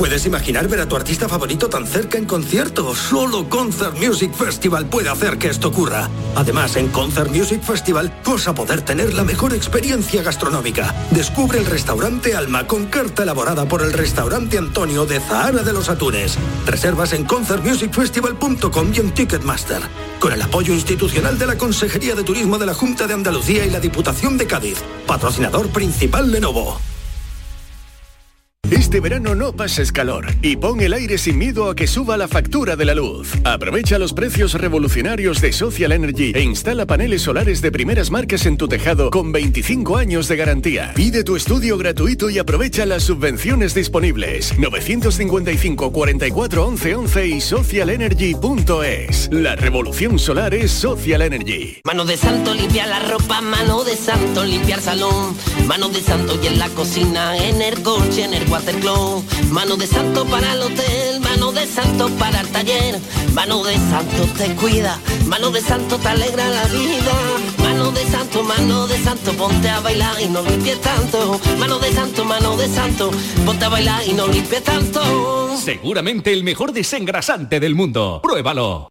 ¿Puedes imaginar ver a tu artista favorito tan cerca en concierto? Solo Concert Music Festival puede hacer que esto ocurra. Además, en Concert Music Festival vas a poder tener la mejor experiencia gastronómica. Descubre el restaurante Alma con carta elaborada por el restaurante Antonio de Zahara de los Atunes. Reservas en concertmusicfestival.com y en Ticketmaster. Con el apoyo institucional de la Consejería de Turismo de la Junta de Andalucía y la Diputación de Cádiz. Patrocinador principal Lenovo. Este verano no pases calor y pon el aire sin miedo a que suba la factura de la luz. Aprovecha los precios revolucionarios de Social Energy e instala paneles solares de primeras marcas en tu tejado con 25 años de garantía. Pide tu estudio gratuito y aprovecha las subvenciones disponibles. 955 44 11 11 y socialenergy.es. La revolución solar es Social Energy. Mano de santo limpia la ropa, mano de santo limpiar salón, mano de santo y en la cocina, en el coche, en el mano de santo para el hotel, mano de santo para el taller, mano de santo te cuida, mano de santo te alegra la vida, mano de santo, mano de santo, ponte a bailar y no limpies tanto, mano de santo, mano de santo, ponte a bailar y no limpies tanto. Seguramente el mejor desengrasante del mundo. Pruébalo.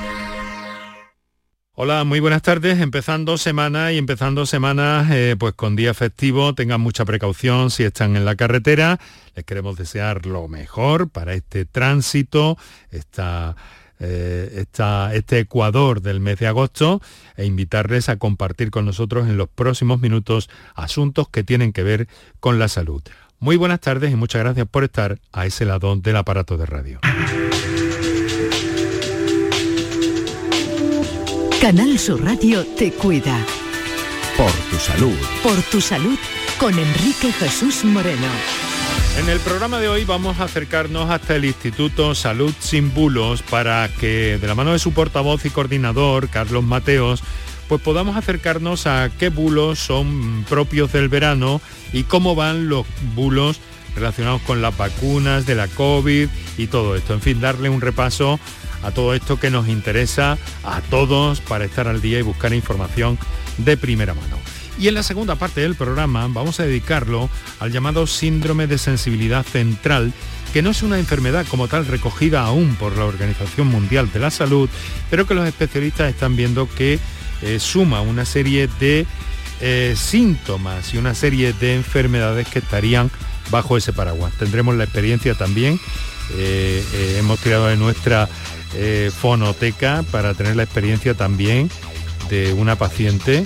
Hola, muy buenas tardes. Empezando semana y empezando semana eh, pues con día festivo. Tengan mucha precaución si están en la carretera. Les queremos desear lo mejor para este tránsito, eh, esta- este Ecuador del mes de agosto e invitarles a compartir con nosotros en los próximos minutos asuntos que tienen que ver con la salud. Muy buenas tardes y muchas gracias por estar a ese lado del aparato de radio. Canal Sur Radio te cuida. Por tu salud. Por tu salud con Enrique Jesús Moreno. En el programa de hoy vamos a acercarnos hasta el Instituto Salud Sin Bulos para que de la mano de su portavoz y coordinador, Carlos Mateos, pues podamos acercarnos a qué bulos son propios del verano y cómo van los bulos relacionados con las vacunas de la COVID y todo esto. En fin, darle un repaso a todo esto que nos interesa a todos para estar al día y buscar información de primera mano. Y en la segunda parte del programa vamos a dedicarlo al llamado síndrome de sensibilidad central, que no es una enfermedad como tal recogida aún por la Organización Mundial de la Salud, pero que los especialistas están viendo que eh, suma una serie de eh, síntomas y una serie de enfermedades que estarían bajo ese paraguas. Tendremos la experiencia también, eh, hemos tirado de nuestra eh, fonoteca para tener la experiencia también de una paciente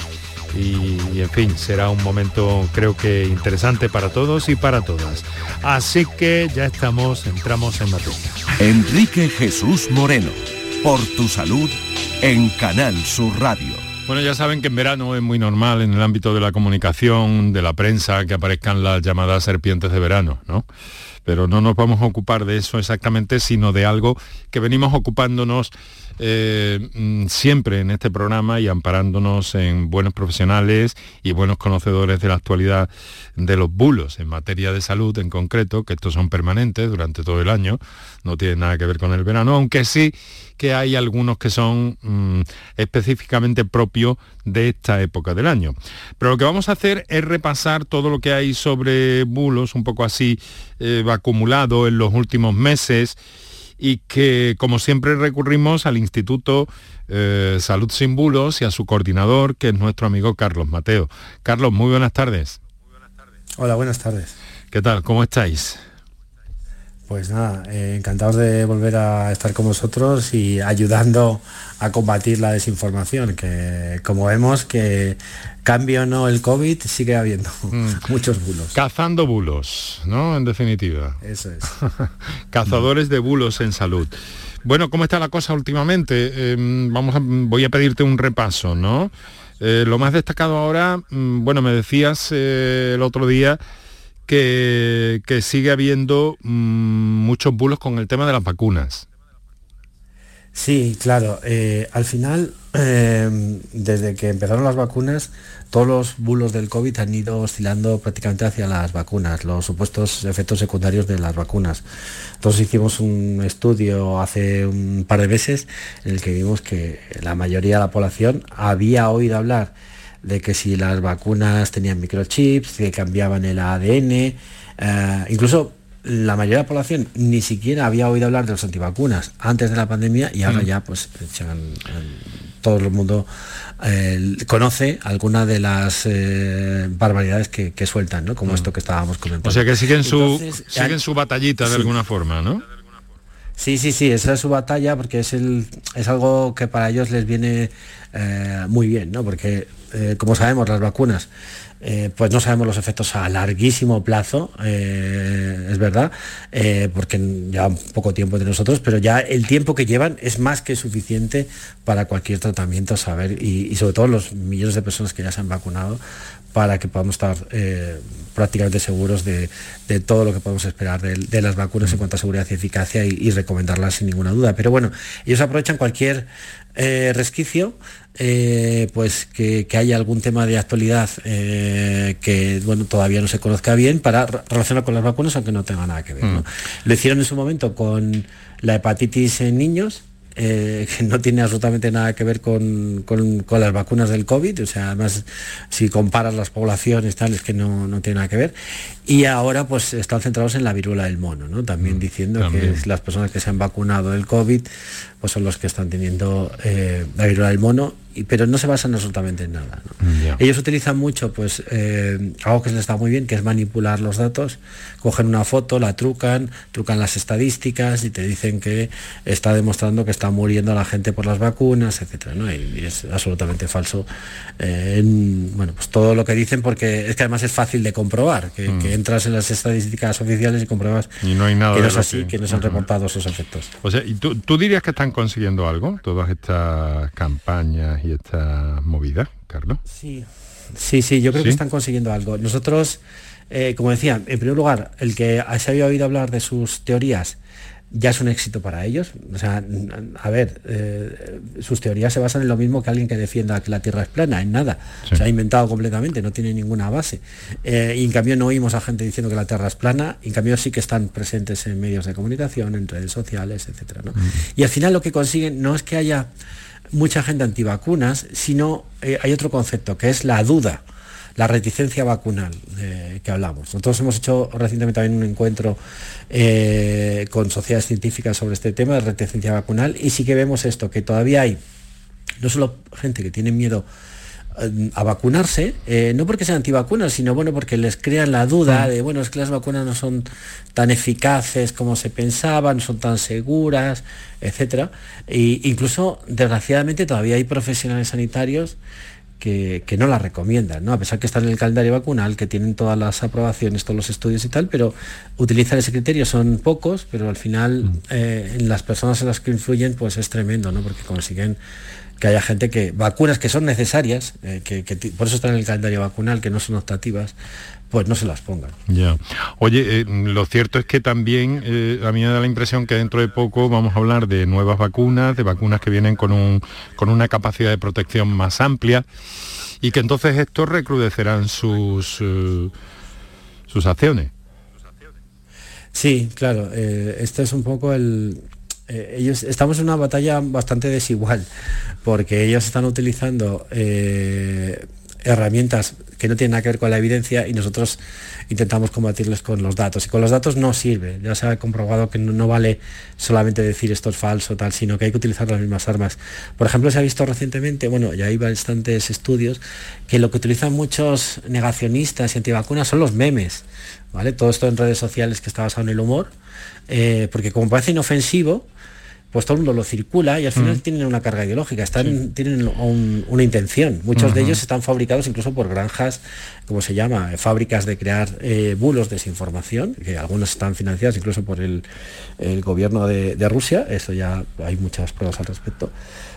y, en fin, será un momento creo que interesante para todos y para todas. Así que ya estamos, entramos en materia. Enrique Jesús Moreno, por tu salud en Canal Sur Radio. Bueno, ya saben que en verano es muy normal en el ámbito de la comunicación, de la prensa, que aparezcan las llamadas serpientes de verano, ¿no? Pero no nos vamos a ocupar de eso exactamente, sino de algo que venimos ocupándonos eh, mm, siempre en este programa y amparándonos en buenos profesionales y buenos conocedores de la actualidad de los bulos en materia de salud en concreto, que estos son permanentes durante todo el año, no tienen nada que ver con el verano, aunque sí que hay algunos que son mm, específicamente propios de esta época del año. Pero lo que vamos a hacer es repasar todo lo que hay sobre bulos, un poco así eh, acumulado en los últimos meses y que como siempre recurrimos al Instituto eh, Salud Sin Bulos y a su coordinador, que es nuestro amigo Carlos Mateo. Carlos, muy buenas tardes. Hola, buenas tardes. ¿Qué tal? ¿Cómo estáis? Pues nada, eh, encantados de volver a estar con vosotros y ayudando a combatir la desinformación, que como vemos que cambio no el COVID, sigue habiendo mm. muchos bulos. Cazando bulos, ¿no? En definitiva. Eso es. Cazadores de bulos en salud. Bueno, ¿cómo está la cosa últimamente? Em, vamos a, voy a pedirte un repaso, ¿no? Eh, lo más destacado ahora, mm, bueno, me decías eh, el otro día que, sigue habiendo mm, muchos bulos con el tema de las vacunas. Sí, claro. Eh, al final, eh, desde que empezaron las vacunas, todos los bulos del COVID han ido oscilando prácticamente hacia las vacunas, los supuestos efectos secundarios de las vacunas. Entonces hicimos un estudio hace un par de meses en el que vimos que la mayoría de la población había oído hablar de que si las vacunas tenían microchips, que cambiaban el ADN, eh, incluso la mayoría de la población ni siquiera había oído hablar de los antivacunas antes de la pandemia y ahora mm. ya pues todo el mundo eh, conoce alguna de las eh, barbaridades que, sueltan, ¿no? Como mm. esto que estábamos comentando. O sea que siguen su, siguen su batallita de alguna forma, ¿no? Sí, sí, sí, esa es su batalla porque es, el, es algo que para ellos les viene muy bien, ¿no? Porque eh, como sabemos, las vacunas, eh, pues no sabemos los efectos a larguísimo plazo, eh, es verdad, porque ya poco tiempo de nosotros, pero ya el tiempo que llevan es más que suficiente para cualquier tratamiento, saber, y, sobre todo los millones de personas que ya se han vacunado, para que podamos estar prácticamente seguros de, todo lo que podemos esperar de, las vacunas en cuanto a seguridad y eficacia y, recomendarlas sin ninguna duda. Pero bueno, ellos aprovechan cualquier resquicio eh, pues que, haya algún tema de actualidad eh, que bueno todavía no se conozca bien para relacionar con las vacunas aunque no tenga nada que ver. Mm. Lo hicieron en su momento con la hepatitis en niños eh, que no tiene absolutamente nada que ver con, las vacunas del COVID, o sea, además si comparas las poblaciones tal, es que no, tiene nada que ver. Y ahora pues están centrados en la viruela del mono, ¿no? También mm, diciendo que las personas que se han vacunado del COVID pues son los que están teniendo eh, la viruela del mono, y, pero no se basan absolutamente en nada. Ellos utilizan mucho pues eh, algo que les está muy bien, que es manipular los datos, cogen una foto, la trucan, trucan las estadísticas y te dicen que está demostrando que está muriendo la gente por las vacunas, etcétera, ¿no? y, es absolutamente falso. Eh, bueno, pues todo lo que dicen porque es que además es fácil de comprobar, que, mm. entras en las estadísticas oficiales y compruebas y no hay nada que no es así, que, no se han reportado esos efectos. O sea, ¿y tú, dirías que están consiguiendo algo, todas estas campañas y estas movidas, Carlos? Sí, sí, sí, yo creo que están consiguiendo algo. Nosotros, eh, como decía, en primer lugar, el que se había oído hablar de sus teorías ya es un éxito para ellos. O sea, a ver, eh, sus teorías se basan en lo mismo que alguien que defienda que la Tierra es plana, en nada. Se ha inventado completamente, no tiene ninguna base. Eh, y en cambio no oímos a gente diciendo que la Tierra es plana, en cambio sí que están presentes en medios de comunicación, en redes sociales, etc. Y al final lo que consiguen no es que haya mucha gente antivacunas, sino eh, hay otro concepto, que es la duda la reticencia vacunal eh, que hablamos. Nosotros hemos hecho recientemente también un encuentro eh, con sociedades científicas sobre este tema de reticencia vacunal y sí que vemos esto, que todavía hay no solo gente que tiene miedo eh, a vacunarse, no porque sean antivacunas, sino bueno, porque les crean la duda mm. de, bueno, es que las vacunas no son tan eficaces como se pensaba, no son tan seguras, etc. E incluso, desgraciadamente, todavía hay profesionales sanitarios que, no la recomiendan, ¿no? A pesar que están en el calendario vacunal, que tienen todas las aprobaciones, todos los estudios y tal, pero utilizan ese criterio, son pocos, pero al final mm. eh, en las personas en las que influyen, pues es tremendo, ¿no? Porque consiguen que haya gente que vacunas que son necesarias, eh, que, por eso están en el calendario vacunal, que no son optativas, pues no se las pongan. Ya. Oye, eh, lo cierto es que también eh, a mí me da la impresión que dentro de poco vamos a hablar de nuevas vacunas, de vacunas que vienen con, un, con una capacidad de protección más amplia y que entonces estos recrudecerán sus, sus acciones. Sí, claro, esto es un poco el, eh, ellos estamos en una batalla bastante desigual porque ellos están utilizando eh, herramientas que no tienen nada que ver con la evidencia y nosotros intentamos combatirles con los datos. Y con los datos no sirve, ya se ha comprobado que no, vale solamente decir esto es falso, tal, sino que hay que utilizar las mismas armas. Por ejemplo, se ha visto recientemente, bueno, ya hay bastantes estudios, que lo que utilizan muchos negacionistas y antivacunas son los memes. ¿vale? Todo esto en redes sociales que está basado en el humor, eh, porque como parece inofensivo, pues todo el mundo lo circula y al final mm. tienen una carga ideológica, están, tienen una intención. Muchos de ellos están fabricados incluso por granjas, como se llama, fábricas de crear eh, bulos de desinformación, que algunos están financiados incluso por el, gobierno de, de, Rusia, eso ya hay muchas pruebas al respecto,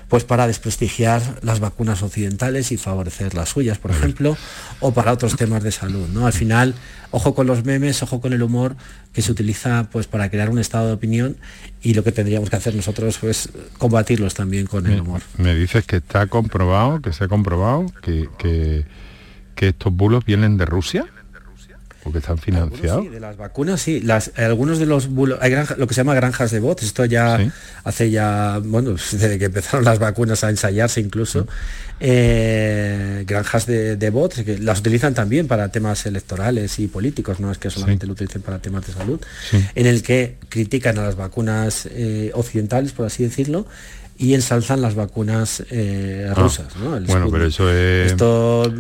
pues para desprestigiar las vacunas occidentales y favorecer las suyas, por ejemplo, o para otros temas de salud. ¿no? Al final ojo con los memes, ojo con el humor que se utiliza pues para crear un estado de opinión y lo que tendríamos que hacer nosotros es combatirlos también con el humor. Me dices que está comprobado, que se ha comprobado que, que, que estos bulos vienen de Rusia que están financiados. Sí, de las vacunas sí. Las, algunos de los hay lo que se llama granjas de bots. Esto ya hace ya, bueno, desde que empezaron las vacunas a ensayarse incluso. Eh, granjas de, bots que las utilizan también para temas electorales y políticos, no es que solamente lo utilicen para temas de salud, en el que critican a las vacunas eh, occidentales, por así decirlo, y ensalzan las vacunas eh, ah, rusas. bueno, pero eso es... Esto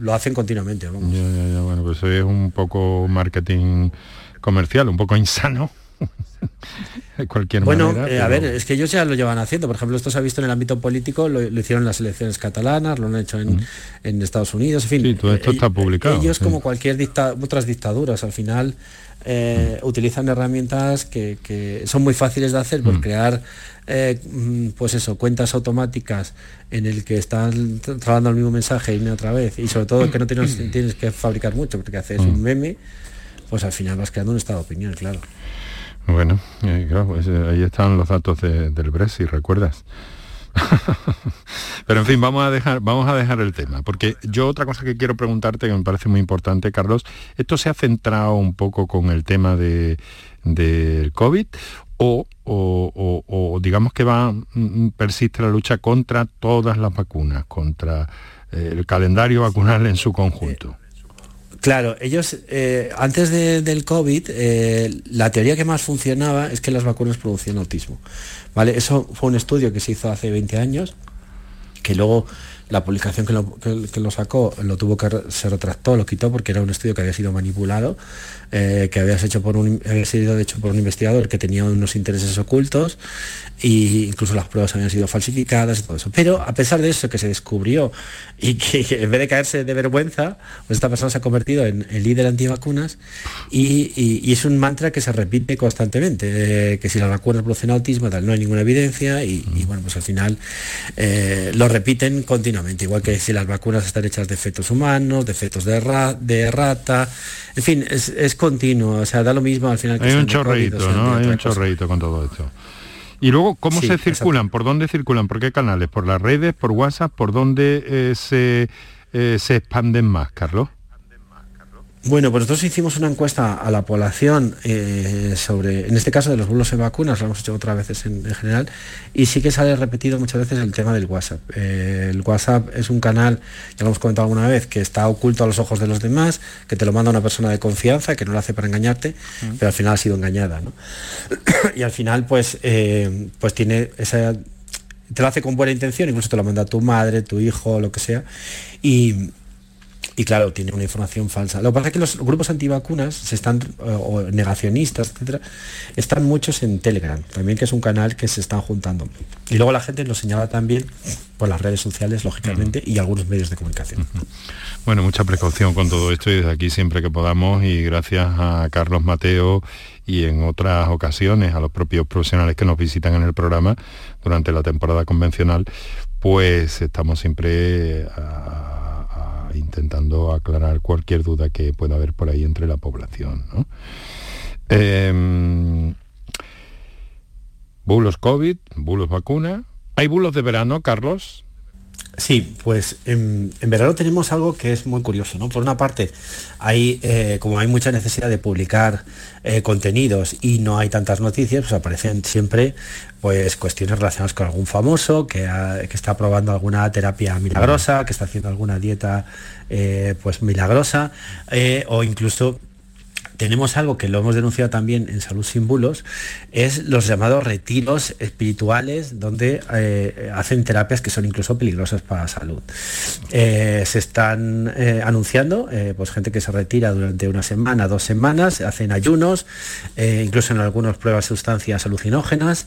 lo hacen continuamente. bueno, pues eso es un poco marketing comercial, un poco insano. De cualquier bueno, manera. Eh, a ver, es que ellos ya lo llevan haciendo. Por ejemplo, esto se ha visto en el ámbito político, lo, hicieron en las elecciones catalanas, lo han hecho en, Estados Unidos, en fin. Sí, todo esto está publicado. Ellos, como cualquier dicta, otras dictaduras, al final eh, utilizan herramientas que, son muy fáciles de hacer por crear eh, pues eso, cuentas automáticas en el que están trabajando el mismo mensaje y una otra vez, y sobre todo que no tienes, tienes que fabricar mucho, porque haces un meme, pues al final vas creando un estado de opinión, claro. Bueno, eh, pues, ahí están los datos del Brexit, ¿recuerdas? Pero en fin, vamos a dejar, el tema, porque yo otra cosa que quiero preguntarte, que me parece muy importante, Carlos, ¿esto se ha centrado un poco con el tema de, del COVID o, o, digamos que va, mm, persiste la lucha contra todas las vacunas, contra eh, el calendario vacunal en su conjunto? Claro, ellos, eh, antes del COVID, eh, la teoría que más funcionaba es que las vacunas producían autismo. ¿vale? Eso fue un estudio que se hizo hace 20 años, que luego la publicación que lo, que lo, sacó lo tuvo que se retractó, lo quitó porque era un estudio que había sido manipulado eh, que había, hecho por un, sido hecho por un investigador que tenía unos intereses ocultos e incluso las pruebas habían sido falsificadas y todo eso. Pero a pesar de eso que se descubrió y que, en vez de caerse de vergüenza, pues esta persona se ha convertido en el líder antivacunas y, y, es un mantra que se repite constantemente, eh, que si las vacunas producen autismo tal, no hay ninguna evidencia y, bueno, pues al final eh, lo repiten continuamente, igual que si las vacunas están hechas de fetos humanos, de fetos de, de rata, en fin, es, es continuo, o sea, da lo mismo al final. Que Hay un chorreito, ¿no? Hay un chorreito con todo esto. Y luego, ¿cómo se circulan? ¿Por dónde circulan? ¿Por qué canales? ¿Por las redes? ¿Por WhatsApp? ¿Por dónde eh, se, eh, se expanden más, Carlos? Bueno, pues nosotros hicimos una encuesta a la población eh, sobre, en este caso de los bulos en vacunas, lo hemos hecho otras veces en, general, y sí que sale repetido muchas veces el tema del WhatsApp. Eh, el WhatsApp es un canal, ya lo hemos comentado alguna vez, que está oculto a los ojos de los demás, que te lo manda una persona de confianza, que no lo hace para engañarte, pero al final ha sido engañada. y al final, pues, eh, pues tiene esa te lo hace con buena intención, incluso te lo manda tu madre, tu hijo, lo que sea, y, y claro, tiene una información falsa. Lo que pasa es que los grupos antivacunas se están, o negacionistas, etcétera, están muchos en Telegram, también que es un canal que se están juntando. Y luego la gente nos señala también por las redes sociales, lógicamente, y algunos medios de comunicación. Bueno, mucha precaución con todo esto y desde aquí siempre que podamos y gracias a Carlos Mateo y en otras ocasiones a los propios profesionales que nos visitan en el programa durante la temporada convencional, pues estamos siempre intentando aclarar cualquier duda que pueda haber por ahí entre la población. Em, bulos COVID, bulos vacuna. ¿Hay bulos de verano, Carlos? Sí, pues en, verano tenemos algo que es muy curioso, ¿no? Por una parte, hay, eh, como hay mucha necesidad de publicar eh, contenidos y no hay tantas noticias, pues aparecen siempre pues cuestiones relacionadas con algún famoso que, está probando alguna terapia milagrosa, que está haciendo alguna dieta eh, pues milagrosa, o incluso tenemos algo que lo hemos denunciado también en Salud sin Bulos, es los llamados retiros espirituales donde eh, hacen terapias que son incluso peligrosas para la salud. Eh, se están eh, anunciando pues gente que se retira durante una semana, dos semanas, hacen ayunos, incluso en algunos pruebas sustancias alucinógenas,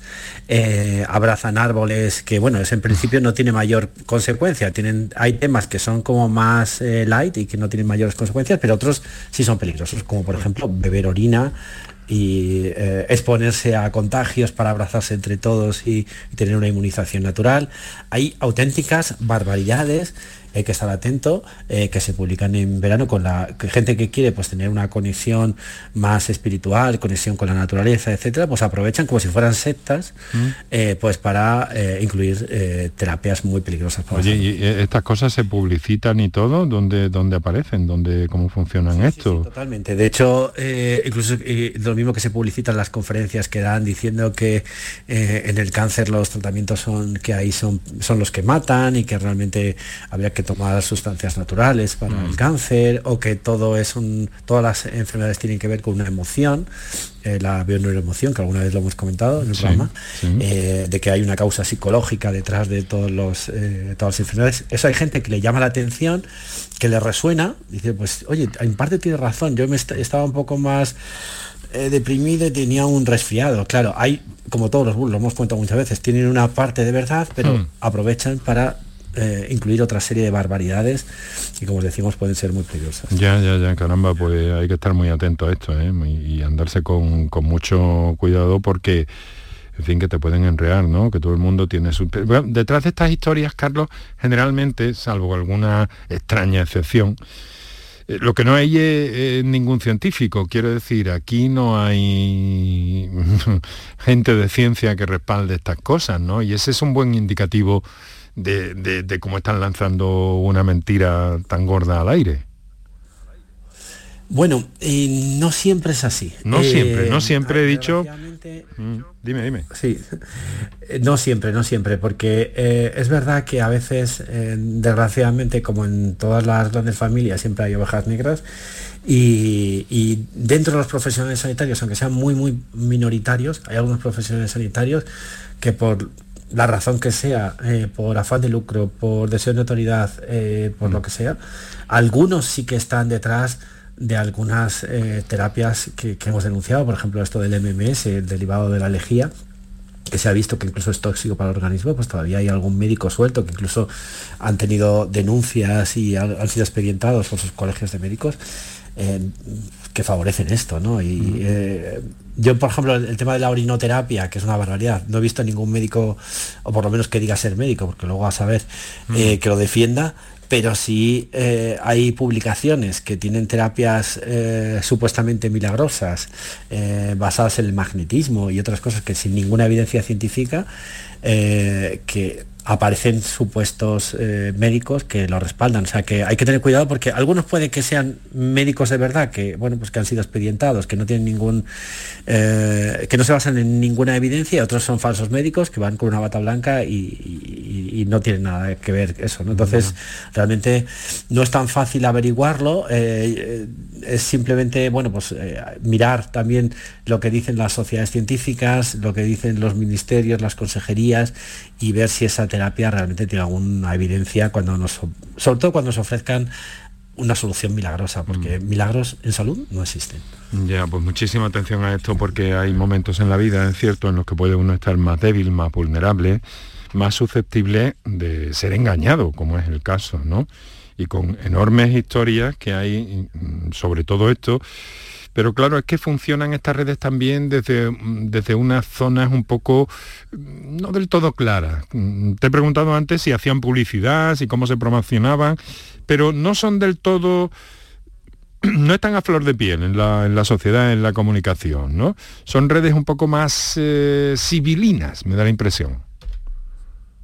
abrazan árboles que bueno, es en principio no tiene mayor consecuencia. Tienen, hay temas que son como más light y que no tienen mayores consecuencias, pero otros sí son peligrosos, como por ejemplo beber orina y eh, exponerse a contagios para abrazarse entre todos y tener una inmunización natural. Hay auténticas barbaridades hay que estar atento, eh, que se publican en verano con la gente que quiere pues tener una conexión más espiritual, conexión con la naturaleza, etcétera, pues aprovechan como si fueran sectas, mm. eh, pues para eh, incluir terapias muy peligrosas. Oye, ¿y estas cosas se publicitan y todo? ¿Dónde, dónde aparecen? ¿Dónde, ¿Cómo funcionan esto? totalmente. De hecho, incluso lo mismo que se publicitan las conferencias que dan diciendo que en el cáncer los tratamientos son que ahí son, son los que matan y que realmente habría que tomar sustancias naturales para el mm. cáncer o que todo es un, todas las enfermedades tienen que ver con una emoción, eh, la bioneuroemoción, que alguna vez lo hemos comentado en el programa, eh, de que hay una causa psicológica detrás de todos los, eh, todas las enfermedades. Eso hay gente que le llama la atención, que le resuena, dice, pues oye, en parte tiene razón, yo me estaba un poco más deprimido y tenía un resfriado. Claro, hay, como todos los lo hemos contado muchas veces, tienen una parte de verdad, pero mm. aprovechan para eh, incluir otra serie de barbaridades y como decimos pueden ser muy peligrosas. Ya, ya, ya, caramba, pues hay que estar muy atento a esto ¿eh? y andarse con, mucho cuidado porque en fin, que te pueden enrear, ¿no? Que todo el mundo tiene su... detrás de estas historias, Carlos, generalmente, salvo alguna extraña excepción, eh, lo que no hay es, ningún científico, quiero decir, aquí no hay gente de ciencia que respalde estas cosas, ¿no? Y ese es un buen indicativo de, cómo están lanzando una mentira tan gorda al aire. Bueno, eh, no siempre es así. No siempre, no eh, siempre he dicho... Mm, dime, dime. Sí, eh, no siempre, no siempre, porque es verdad que a veces, desgraciadamente, como en todas las grandes familias, siempre hay ovejas negras, y, y, dentro de los profesionales sanitarios, aunque sean muy, muy minoritarios, hay algunos profesionales sanitarios que por la razón que sea, eh, por afán de lucro, por deseo de autoridad, eh, por lo que sea, algunos sí que están detrás de algunas eh, terapias que, hemos denunciado, por ejemplo esto del MMS, el derivado de la lejía, que se ha visto que incluso es tóxico para el organismo, pues todavía hay algún médico suelto que incluso han tenido denuncias y han, sido expedientados por sus colegios de médicos que favorecen esto, ¿no? Y eh, yo, por ejemplo, el, tema de la orinoterapia, que es una barbaridad, no he visto ningún médico, o por lo menos que diga ser médico, porque luego a saber eh, que lo defienda, pero sí eh, hay publicaciones que tienen terapias supuestamente milagrosas basadas en el magnetismo y otras cosas que sin ninguna evidencia científica que aparecen supuestos eh, médicos que lo respaldan. O sea que hay que tener cuidado porque algunos puede que sean médicos de verdad, que bueno, pues que han sido expedientados, que no tienen ningún, eh, que no se basan en ninguna evidencia, otros son falsos médicos que van con una bata blanca y, no tienen nada que ver eso. Entonces, realmente no es tan fácil averiguarlo. Eh, es simplemente, bueno, pues mirar también lo que dicen las sociedades científicas, lo que dicen los ministerios, las consejerías y ver si esa terapia realmente tiene alguna evidencia cuando nos, sobre todo cuando nos ofrezcan una solución milagrosa, porque mm. milagros en salud no existen. Ya, pues muchísima atención a esto porque hay momentos en la vida, es cierto, en los que puede uno estar más débil, más vulnerable, más susceptible de ser engañado, como es el caso, ¿no? Y con enormes historias que hay mm, sobre todo esto. Pero claro, es que funcionan estas redes también desde, mm, desde unas zonas un poco no del todo claras. Te he preguntado antes si hacían publicidad, si cómo se promocionaban pero no son del todo no están a flor de piel en la, sociedad, en la comunicación, ¿no? Son redes un poco más eh, civilinas, me da la impresión.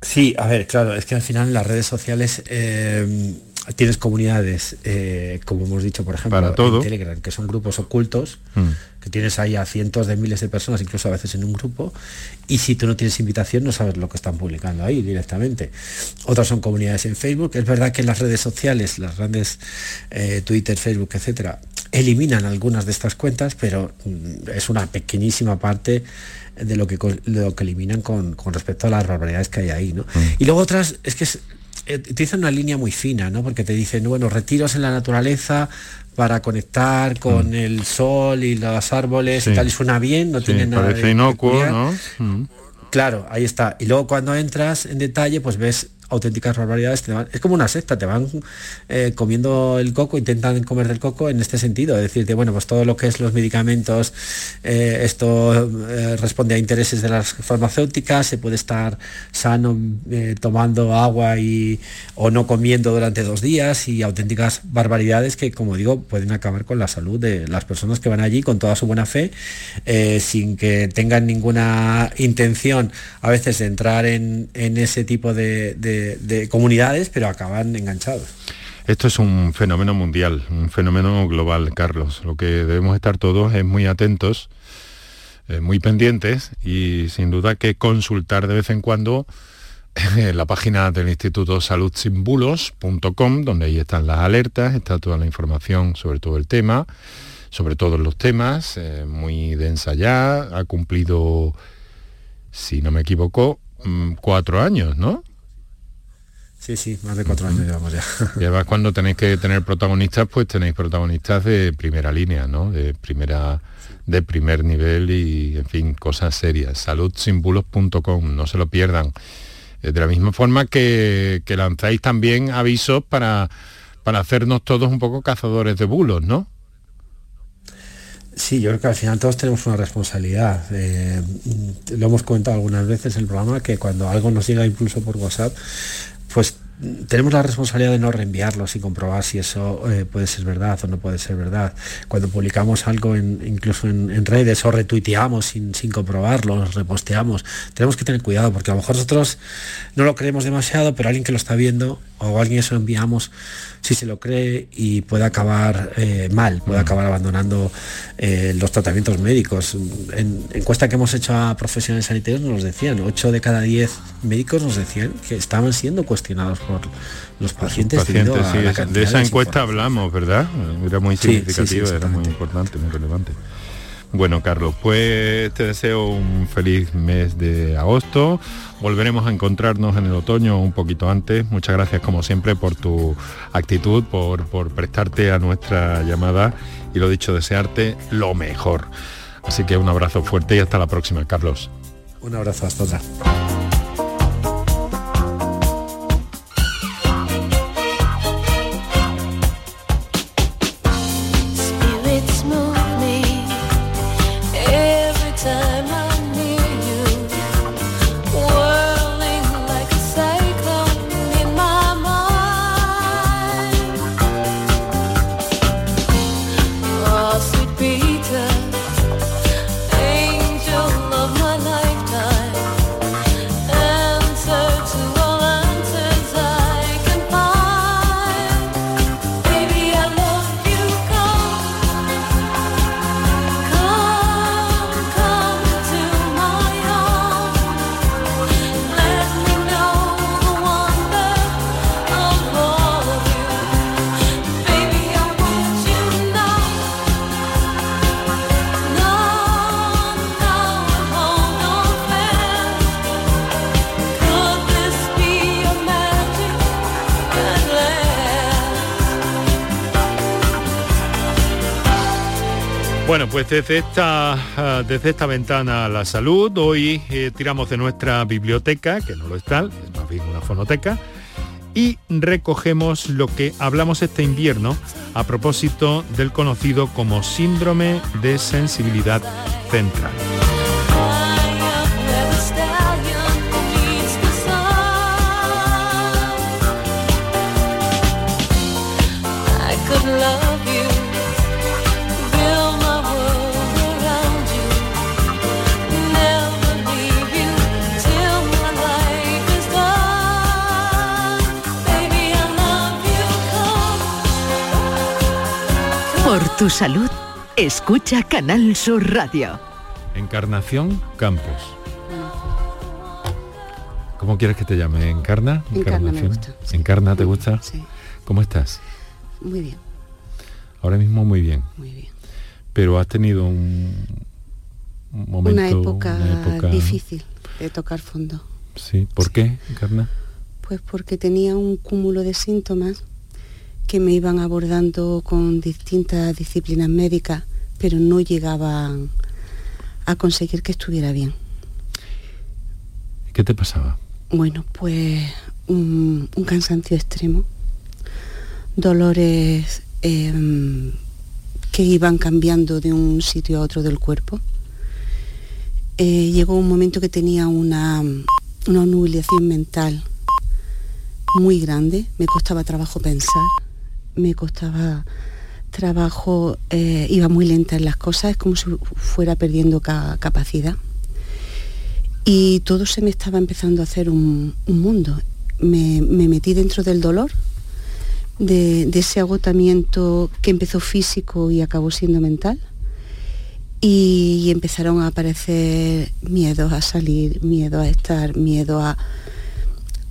Sí, a ver, claro, es que al final las redes sociales eh, tienes comunidades, eh, como hemos dicho, por ejemplo, en Telegram, que son grupos ocultos, mm. que tienes ahí a cientos de miles de personas, incluso a veces en un grupo, y si tú no tienes invitación no sabes lo que están publicando ahí directamente. Otras son comunidades en Facebook. Es verdad que las redes sociales, las grandes eh, Twitter, Facebook, etcétera, eliminan algunas de estas cuentas, pero mm, es una pequeñísima parte de lo que, lo que eliminan con, respecto a las barbaridades que hay ahí. ¿no? Mm. Y luego otras, es que eh, utilizan una línea muy fina, ¿no? Porque te dicen, bueno, retiros en la naturaleza para conectar con mm. el sol y los árboles y tal, y suena bien, no tiene nada parece inocuo, ¿no? Mm. Claro, ahí está. Y luego cuando entras en detalle, pues ves auténticas barbaridades, es como una secta, te van eh, comiendo el coco, intentan comer del coco en este sentido, decirte, bueno, pues todo lo que es los medicamentos, eh, esto eh, responde a intereses de las farmacéuticas, se puede estar sano tomando agua y, o no comiendo durante dos días y auténticas barbaridades que, como digo, pueden acabar con la salud de las personas que van allí con toda su buena fe, sin que tengan ninguna intención a veces de entrar en, ese tipo de, comunidades, pero acaban enganchados. Esto es un fenómeno mundial, un fenómeno global, Carlos. Lo que debemos estar todos es muy atentos, eh, muy pendientes y sin duda que consultar de vez en cuando la página del Instituto saludsinbulos.com, donde ahí están las alertas, está toda la información sobre todo el tema, sobre todos los temas, eh, muy densa ya, ha cumplido, si no me equivoco, mm, cuatro años, ¿no? Sí, sí, más de cuatro años llevamos ya. Y además cuando tenéis que tener protagonistas, pues tenéis protagonistas de primera línea, ¿no? De primera de primer nivel y, en fin, cosas serias. Saludsimbulos.com, no se lo pierdan. Eh, de la misma forma que, que lanzáis también avisos para, para hacernos todos un poco cazadores de bulos, ¿no? Sí, yo creo que al final todos tenemos una responsabilidad. Eh, lo hemos comentado algunas veces en el programa que cuando algo nos llega incluso por WhatsApp, pues tenemos la responsabilidad de no reenviarlos y comprobar si eso eh, puede ser verdad o no puede ser verdad. Cuando publicamos algo incluso en, redes o retuiteamos sin, sin comprobarlo, reposteamos, tenemos que tener cuidado porque a lo mejor nosotros no lo creemos demasiado, pero alguien que lo está viendo o alguien eso enviamos, si se lo cree y puede acabar eh, mal, puede mm. acabar abandonando eh, los tratamientos médicos. En encuesta que hemos hecho a profesionales sanitarios nos decían, 8 de cada 10 médicos nos decían que estaban siendo cuestionados por los pacientes. de esa encuesta hablamos, ¿verdad? Era muy significativo, era muy importante, muy relevante. Bueno, Carlos, pues te deseo un feliz mes de agosto. Volveremos a encontrarnos en el otoño un poquito antes. Muchas gracias como siempre por tu actitud, por, por prestarte a nuestra llamada y lo dicho, desearte lo mejor. Así que un abrazo fuerte y hasta la próxima, Carlos. Un abrazo, hasta otra. Bueno, pues desde esta, ah, desde esta ventana a la salud, hoy eh, tiramos de nuestra biblioteca, que no lo está, es más bien una fonoteca, y recogemos lo que hablamos este invierno a propósito del conocido como síndrome de sensibilidad central. Tu salud, escucha Canal Sur Radio. Encarnación Campos. ¿Cómo quieres que te llame? ¿Encarna? Encarna me Encarnación. gusta, sí. ¿Encarna te gusta? Sí. ¿Cómo estás? Muy bien, Ahora mismo muy bien. muy bien. Pero has tenido un, un momento... una, época una época- difícil de tocar fondo. Sí. ¿Por qué, Encarna? Pues porque tenía un cúmulo de síntomas que me iban abordando con distintas disciplinas médicas, pero no llegaban a conseguir que estuviera bien. ¿Qué te pasaba? Bueno, pues un, un cansancio extremo, dolores em, que iban cambiando de un sitio a otro del cuerpo. Eh, llegó un momento que tenía una, una nubilación mental muy grande, me costaba trabajo pensar, me costaba trabajo, eh, iba muy lenta en las cosas, es como si fuera perdiendo ca- capacidad y todo se me estaba empezando a hacer un, un mundo. Me, me metí dentro del dolor, de, de ese agotamiento que empezó físico y acabó siendo mental. Y, empezaron a aparecer miedos a salir, miedo a estar, miedo a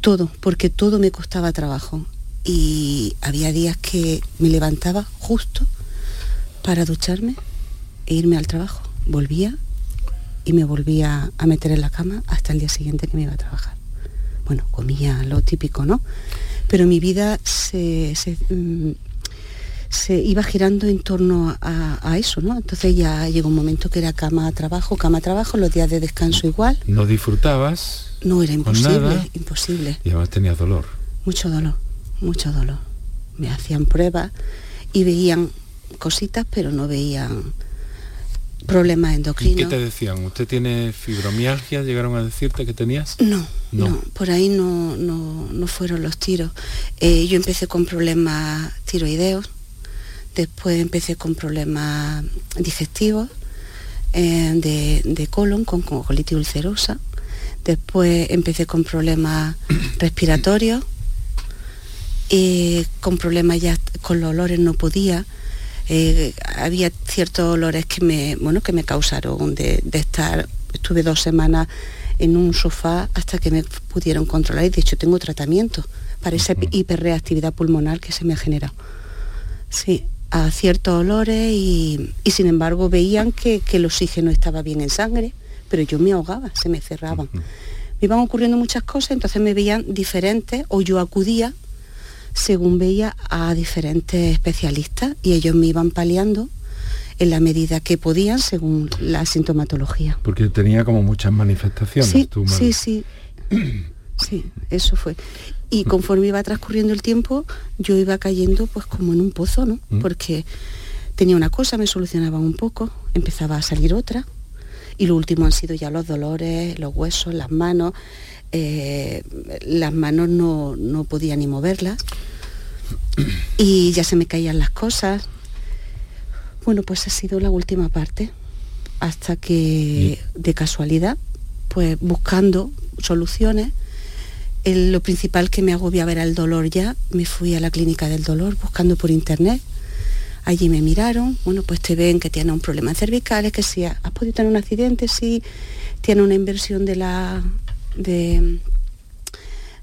todo, porque todo me costaba trabajo. Y había días que me levantaba justo para ducharme e irme al trabajo. Volvía y me volvía a meter en la cama hasta el día siguiente que me iba a trabajar. Bueno, comía lo típico, ¿no? Pero mi vida se, se, mm, se iba girando en torno a, a eso, ¿no? Entonces ya llegó un momento que era cama, trabajo, cama, trabajo, los días de descanso igual. ¿No disfrutabas? No, era imposible, nada? imposible. Y además tenías dolor. Mucho dolor, mucho dolor. Me hacían pruebas y veían cositas, pero no veían problemas ¿Y qué endocrinos. te decían? ¿Usted tiene fibromialgia? ¿Llegaron a decirte que tenías? No, No. no, por ahí no, no, no fueron los tiros. Eh, yo empecé con problemas tiroideos, después empecé con problemas digestivos, eh, de, de colon, con, con colitis ulcerosa, después empecé con problemas respiratorios, y con problemas ya con los olores no podía. Eh, había ciertos olores que me, bueno, que me causaron de, de estar, estuve dos semanas en un sofá hasta que me pudieron controlar y de hecho tengo tratamiento para esa hiperreactividad pulmonar que se me ha generado. Sí, a ciertos olores y, y sin embargo veían que, que el oxígeno estaba bien en sangre, pero yo me ahogaba, se me cerraban. Me iban ocurriendo muchas cosas, entonces me veían diferentes o yo acudía según veía a diferentes especialistas y ellos me iban paliando en la medida que podían según la sintomatología. Porque tenía como muchas manifestaciones. Sí, sí, sí. Sí, eso fue. Y conforme iba transcurriendo el tiempo, yo iba cayendo pues como en un pozo, ¿no? Mm. Porque tenía una cosa, me solucionaba un poco, empezaba a salir otra. Y lo último han sido ya los dolores, los huesos, las manos. Eh, las manos no, no podía ni moverlas. Y ya se me caían las cosas. Bueno, pues ha sido la última parte. Hasta que, de casualidad, pues buscando soluciones, el- lo principal que me agobiaba era el dolor ya. Me fui a la clínica del dolor buscando por internet. Allí me miraron, bueno, pues te ven que tiene un problema en cervicales, que si has podido tener un accidente, sí, tiene una inversión de la de,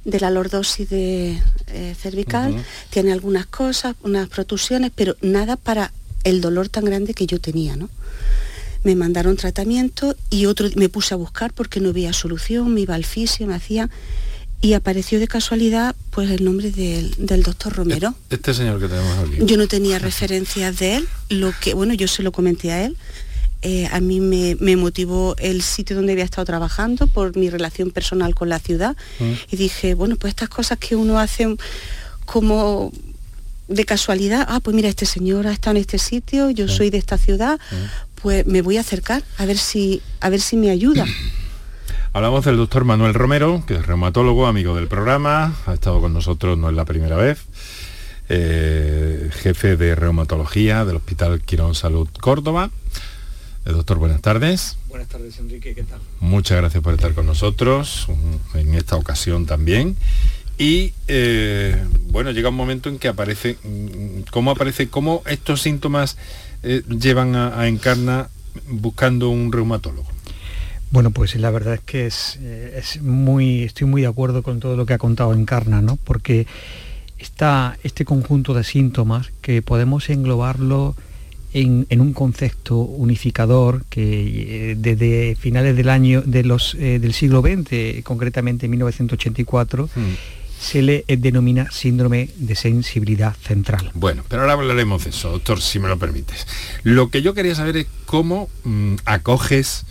de la lordosis de, eh, cervical, tiene algunas cosas, unas protusiones, pero nada para el dolor tan grande que yo tenía, ¿no? Me mandaron tratamiento y otro me puse a buscar porque no había solución, me iba al fisio, me hacía y apareció de casualidad pues el nombre del, del doctor Romero. Este señor que tenemos aquí. Yo no tenía referencias de él, lo que, bueno, yo se lo comenté a él. Eh, a mí me, me, motivó el sitio donde había estado trabajando por mi relación personal con la ciudad mm. y dije, bueno, pues estas cosas que uno hace como de casualidad, ah, pues mira, este señor ha estado en este sitio, yo soy de esta ciudad, mm. pues me voy a acercar a ver si, a ver si me ayuda. Hablamos del doctor Manuel Romero, que es reumatólogo, amigo del programa, ha estado con nosotros, no es la primera vez, eh, jefe de reumatología del Hospital Quirón Salud Córdoba. Eh, doctor, buenas tardes. Buenas tardes, Enrique, ¿qué tal? Muchas gracias por estar con nosotros en esta ocasión también. Y eh, bueno, llega un momento en que aparece, mm, ¿cómo aparece, cómo estos síntomas llevan a, a Encarna buscando un reumatólogo? Bueno, pues la verdad es que es, eh, muy, estoy muy de acuerdo con todo lo que ha contado Encarna, ¿no? Porque está este conjunto de síntomas que podemos englobarlo en, un concepto unificador que eh, desde finales del año de los, eh, del siglo XX, concretamente 1984, mm. se le denomina síndrome de sensibilidad central. Bueno, pero ahora hablaremos de eso, doctor, si me lo permites. Lo que yo quería saber es cómo mm, acoges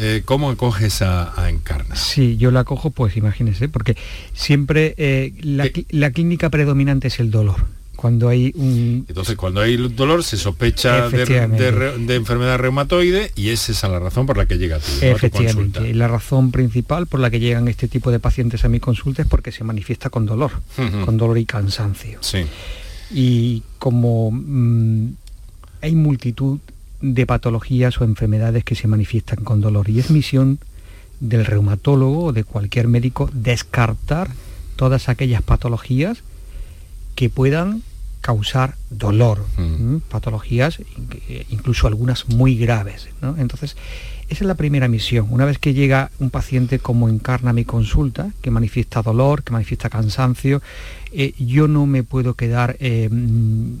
eh, ¿Cómo acoges a, Encarna? Sí, yo la acojo, pues imagínese, porque siempre eh, la, clínica predominante es el dolor cuando hay un... Entonces, cuando hay dolor se sospecha de, enfermedad reumatoide y esa es la razón por la que llega a ti, Efectivamente, la razón principal por la que llegan este tipo de pacientes a mi consulta es porque se manifiesta con dolor, con dolor y cansancio. Sí. Y como mm, hay multitud de patologías o enfermedades que se manifiestan con dolor. Y es misión del reumatólogo o de cualquier médico descartar todas aquellas patologías que puedan causar dolor, mm. patologías incluso algunas muy graves. Entonces, esa es la primera misión. Una vez que llega un paciente como encarna mi consulta, que manifiesta dolor, que manifiesta cansancio, eh, yo no me puedo quedar eh,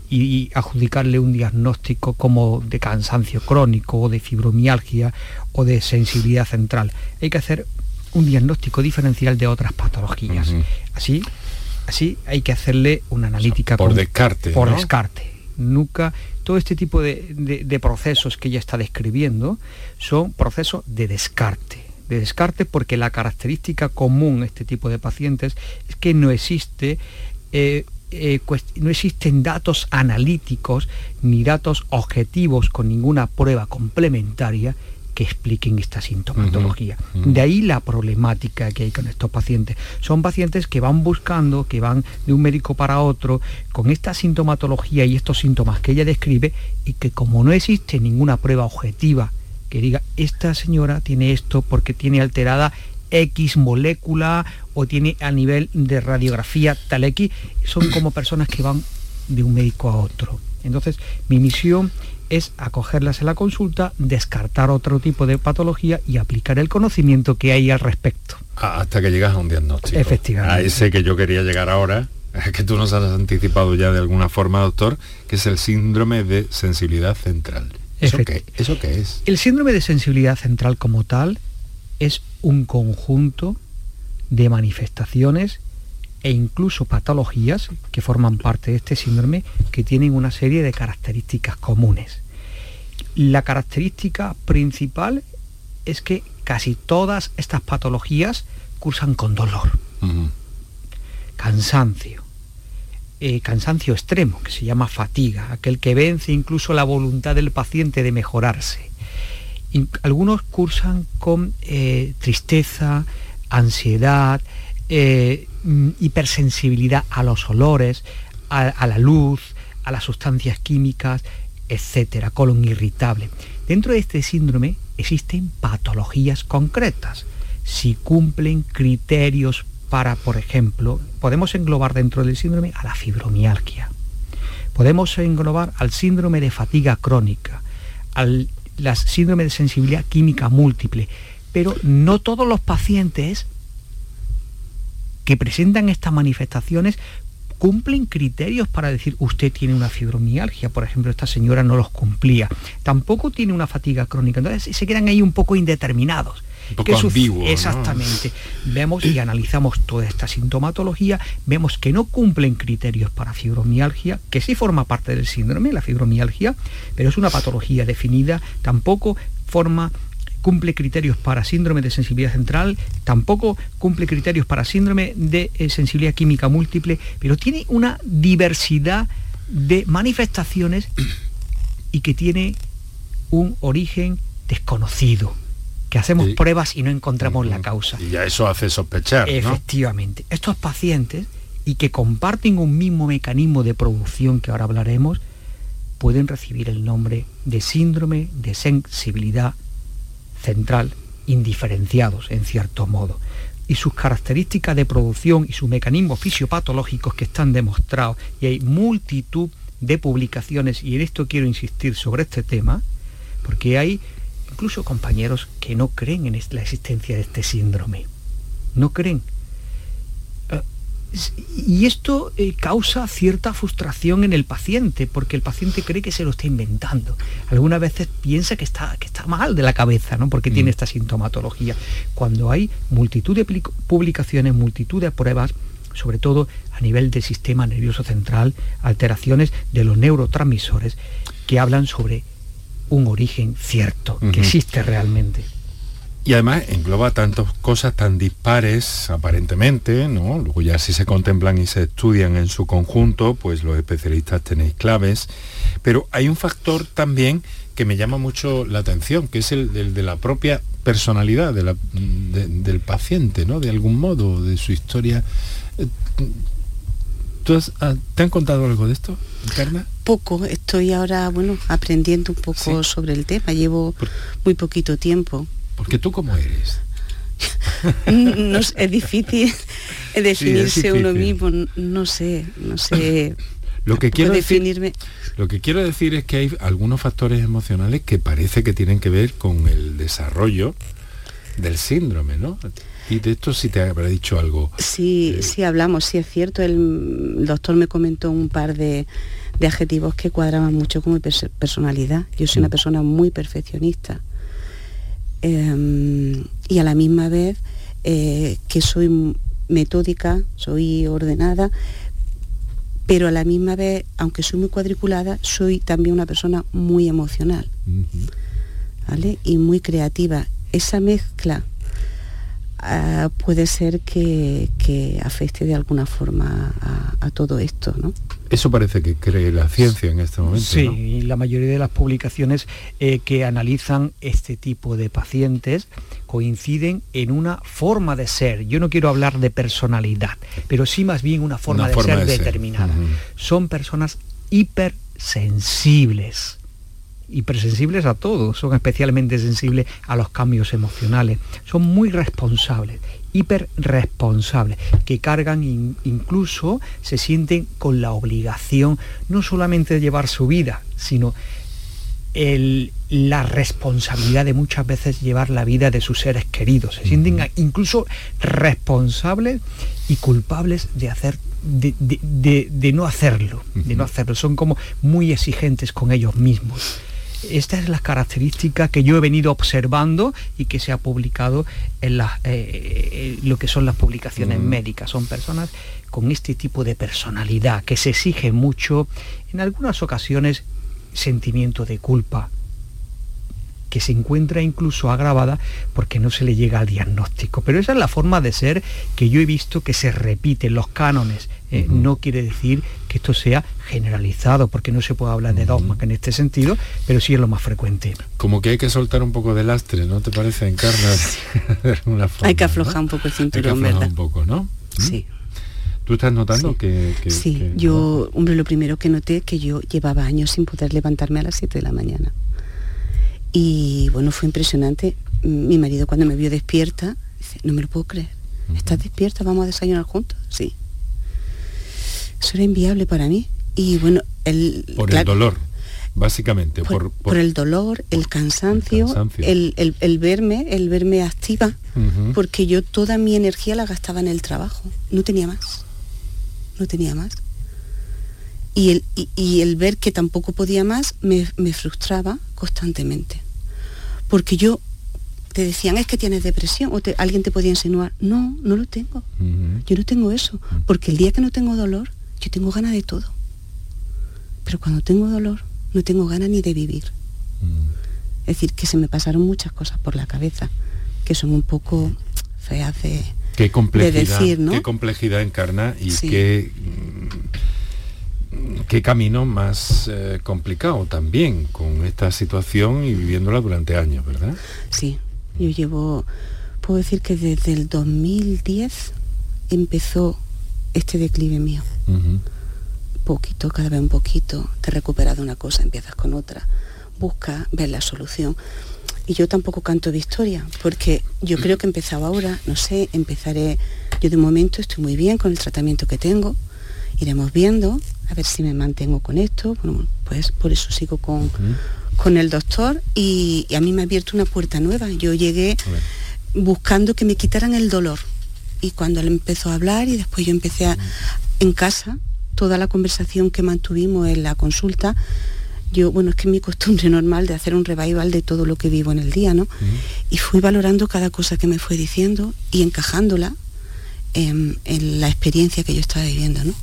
y, adjudicarle un diagnóstico como de cansancio crónico o de fibromialgia o de sensibilidad central. Hay que hacer un diagnóstico diferencial de otras patologías. Así, así hay que hacerle una analítica por descarte. Por descarte. Nunca todo este tipo de, procesos que ella está describiendo son procesos de descarte de descarte porque la característica común a este tipo de pacientes es que no existe eh, eh, no existen datos analíticos ni datos objetivos con ninguna prueba complementaria que expliquen esta sintomatología. De ahí la problemática que hay con estos pacientes. Son pacientes que van buscando, que van de un médico para otro, con esta sintomatología y estos síntomas que ella describe, y que como no existe ninguna prueba objetiva que diga, esta señora tiene esto porque tiene alterada X molécula o tiene a nivel de radiografía tal X, son como personas que van de un médico a otro. Entonces, mi misión es acogerlas en la consulta, descartar otro tipo de patología y aplicar el conocimiento que hay al respecto. Ah, hasta que llegas a un diagnóstico. Efectivamente. A ese que yo quería llegar ahora, que tú nos has anticipado ya de alguna forma, doctor, que es el síndrome de sensibilidad central. ¿Eso qué, ¿Eso qué es? El síndrome de sensibilidad central como tal es un conjunto de manifestaciones e incluso patologías que forman parte de este síndrome que tienen una serie de características comunes. La característica principal es que casi todas estas patologías cursan con dolor, cansancio, eh, cansancio extremo, que se llama fatiga, aquel que vence incluso la voluntad del paciente de mejorarse. algunos cursan con eh, tristeza, ansiedad, eh, mm, hipersensibilidad a los olores, a, la luz, a las sustancias químicas, etcétera, colon irritable. Dentro de este síndrome existen patologías concretas. Si cumplen criterios para, por ejemplo, podemos englobar dentro del síndrome a la fibromialgia. Podemos englobar al síndrome de fatiga crónica, al síndrome de sensibilidad química múltiple, pero no todos los pacientes que presentan estas manifestaciones cumplen criterios para decir usted tiene una fibromialgia, por ejemplo, esta señora no los cumplía, tampoco tiene una fatiga crónica, entonces se quedan ahí un poco indeterminados. Un poco ¿Qué suce- ambiguo, ¿no? Exactamente. Vemos y analizamos toda esta sintomatología, vemos que no cumplen criterios para fibromialgia, que sí forma parte del síndrome, la fibromialgia, pero es una patología definida, tampoco forma cumple criterios para síndrome de sensibilidad central, tampoco cumple criterios para síndrome de eh, sensibilidad química múltiple, pero tiene una diversidad de manifestaciones y que tiene un origen desconocido, que hacemos pruebas y no encontramos la causa. Y ya eso hace sospechar, ¿no? Efectivamente. Estos pacientes y que comparten un mismo mecanismo de producción que ahora hablaremos, pueden recibir el nombre de síndrome de sensibilidad central indiferenciados en cierto modo. Y sus características de producción y sus mecanismos fisiopatológicos que están demostrados, y hay multitud de publicaciones, y en esto quiero insistir sobre este tema, porque hay incluso compañeros que no creen en la existencia de este síndrome. No creen. Y esto eh, causa cierta frustración en el paciente, porque el paciente cree que se lo está inventando. Algunas veces piensa que está, que está mal de la cabeza, ¿no? porque tiene esta sintomatología. Cuando hay multitud de publicaciones, multitud de pruebas, sobre todo a nivel del sistema nervioso central, alteraciones de los neurotransmisores, que hablan sobre un origen cierto, que existe realmente. Y además engloba tantas cosas tan dispares aparentemente, ¿no? Luego ya si se contemplan y se estudian en su conjunto, pues los especialistas tenéis claves. Pero hay un factor también que me llama mucho la atención, que es el, el de la propia personalidad de la- de- del paciente, ¿no? De algún modo, de su historia. Eh, ¿Tú has- ah, ¿Te han contado algo de esto, Encarna? Poco, estoy ahora, bueno, aprendiendo un poco sobre el tema, llevo muy poquito tiempo. Porque tú cómo eres. No es difícil definirse uno difícil. mismo, no sé, no sé. Lo que quiero decir, lo que quiero decir es que hay algunos factores emocionales que parece que tienen que ver con el desarrollo del síndrome, ¿no? Y de esto sí te habrá dicho algo. Sí, sí hablamos, sí es cierto. El, doctor me comentó un par de, de adjetivos que cuadraban mucho con mi pers- personalidad. Yo soy una persona muy perfeccionista. Em, y a la misma vez eh, que soy metódica, soy ordenada, pero a la misma vez, aunque soy muy cuadriculada, soy también una persona muy emocional. ¿vale? Y muy creativa. Esa mezcla ah, puede ser que, que afecte de alguna forma a, a todo esto, ¿no? Eso parece que cree la ciencia en este momento. Sí, la mayoría de las publicaciones eh, que analizan este tipo de pacientes coinciden en una forma de ser. Yo no quiero hablar de personalidad, pero sí más bien una forma, Una de, forma ser de ser. determinada. Son personas hipersensibles. Hipersensibles a todo, son especialmente sensibles a los cambios emocionales, son muy responsables, hiperresponsables, que cargan in- incluso, se sienten con la obligación no solamente de llevar su vida, sino el- la responsabilidad de muchas veces llevar la vida de sus seres queridos. Se sienten incluso responsables y culpables de hacer de, de- de- de no hacerlo, de no hacerlo. Son como muy exigentes con ellos mismos. Esta es la característica que yo he venido observando y que se ha publicado en las, eh, eh, lo que son las publicaciones médicas. Son personas con este tipo de personalidad que se exige mucho, en algunas ocasiones sentimiento de culpa, que se encuentra incluso agravada porque no se le llega al diagnóstico. Pero esa es la forma de ser que yo he visto que se repite en los cánones. Eh, No quiere decir que esto sea generalizado, porque no se puede hablar de dogma en este sentido, pero sí es lo más frecuente. Como que hay que soltar un poco de lastre, ¿no te parece, Encarna? Forma, Hay que ¿no? aflojar un poco el Hay que cinturón, aflojar ¿verdad? un poco, ¿no? Sí. ¿Tú estás notando que, que- Sí, que- yo, hombre, lo primero que noté es que yo llevaba años sin poder levantarme a las 7 de la mañana. Y bueno, fue impresionante. Mi marido cuando me vio despierta, dice, no me lo puedo creer. ¿Estás despierta? ¿Vamos a desayunar juntos? Sí. Eso era inviable para mí. Y bueno, el, por el dolor, básicamente, por, por, por el dolor, el cansancio, el, cansancio. el- el verme, el verme activa, porque yo toda mi energía la gastaba en el trabajo. No tenía más. No tenía más. Y el, y, y el ver que tampoco podía más me, me frustraba constantemente. Porque yo te decían es que tienes depresión o alguien te podía insinuar, no, no lo tengo. Yo no tengo eso, porque el día que no tengo dolor, yo tengo ganas de todo. Pero cuando tengo dolor, no tengo ganas ni de vivir. Es decir, que se me pasaron muchas cosas por la cabeza, que son un poco feas de, qué complejidad, decir, ¿no? Qué complejidad encarna y qué, qué camino más eh, complicado también con esta situación y viviéndola durante años, ¿verdad? Sí, yo llevo, puedo decir que desde el 2010 empezó este declive mío. Poquito, cada vez un poquito, te recuperas de una cosa, empiezas con otra busca ver la solución. Y yo tampoco canto victoria, porque yo creo que he empezado ahora, no sé, empezaré, yo de momento estoy muy bien con el tratamiento que tengo, iremos viendo, a ver si me mantengo con esto, bueno, pues por eso sigo con, con el doctor y, a mí me ha abierto una puerta nueva. Yo llegué buscando que me quitaran el dolor y cuando él empezó a hablar y después yo empecé a, en casa, toda la conversación que mantuvimos en la consulta, yo, bueno, es que es mi costumbre normal de hacer un revival de todo lo que vivo en el día, ¿no? Y fui valorando cada cosa que me fue diciendo y encajándola en, la experiencia que yo estaba viviendo, ¿no?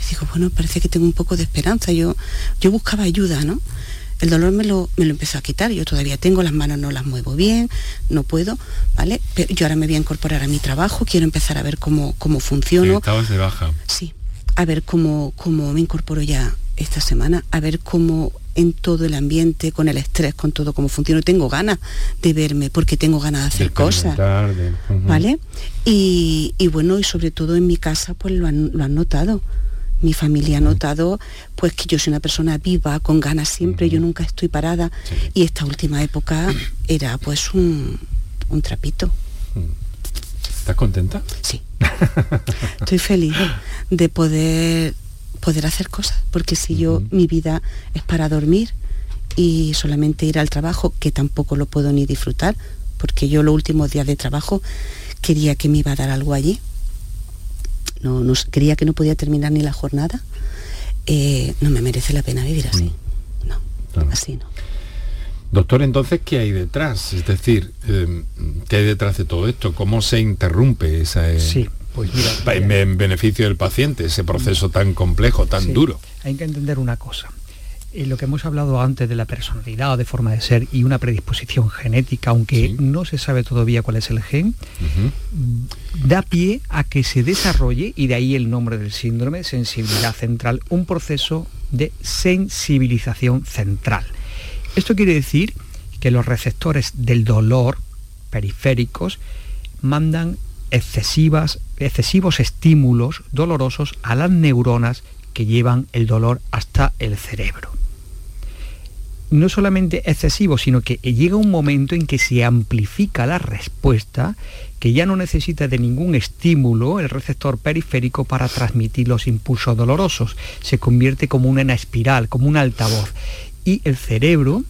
Y digo, bueno, parece que tengo un poco de esperanza. Yo, yo buscaba ayuda, ¿no? El dolor me lo, me lo empezó a quitar, yo todavía tengo las manos, no las muevo bien, no puedo, ¿vale? Pero yo ahora me voy a incorporar a mi trabajo, quiero empezar a ver cómo, cómo funciono. Estabas de baja. Sí, a ver cómo, cómo me incorporo ya esta semana a ver cómo en todo el ambiente, con el estrés, con todo cómo funciona. Tengo ganas de verme porque tengo ganas de hacer cosas. ¿Vale? Y, bueno, y sobre todo en mi casa, pues lo han, notado. Mi familia ha notado pues que yo soy una persona viva, con ganas siempre, yo nunca estoy parada. Y esta última época era pues un, un trapito. ¿Estás contenta? Sí. Estoy feliz de poder poder hacer cosas, porque si yo mi vida es para dormir y solamente ir al trabajo, que tampoco lo puedo ni disfrutar, porque yo los últimos días de trabajo quería que me iba a dar algo allí, no, no quería que no podía terminar ni la jornada, eh, no me merece la pena vivir así, no, así no. Doctor, entonces, ¿qué hay detrás? Es decir, eh, ¿qué hay detrás de todo esto? ¿Cómo se interrumpe esa... Eh, sí, pues mira, en, beneficio del paciente, ese proceso tan complejo, tan duro. Hay que entender una cosa. Eh, lo que hemos hablado antes de la personalidad o de forma de ser y una predisposición genética, aunque no se sabe todavía cuál es el gen, da pie a que se desarrolle, y de ahí el nombre del síndrome, sensibilidad central, un proceso de sensibilización central. Esto quiere decir que los receptores del dolor periféricos mandan excesivas, excesivos estímulos dolorosos a las neuronas que llevan el dolor hasta el cerebro. No solamente excesivo, sino que llega un momento en que se amplifica la respuesta, que ya no necesita de ningún estímulo el receptor periférico para transmitir los impulsos dolorosos. Se convierte como una espiral, como un altavoz. Y el cerebro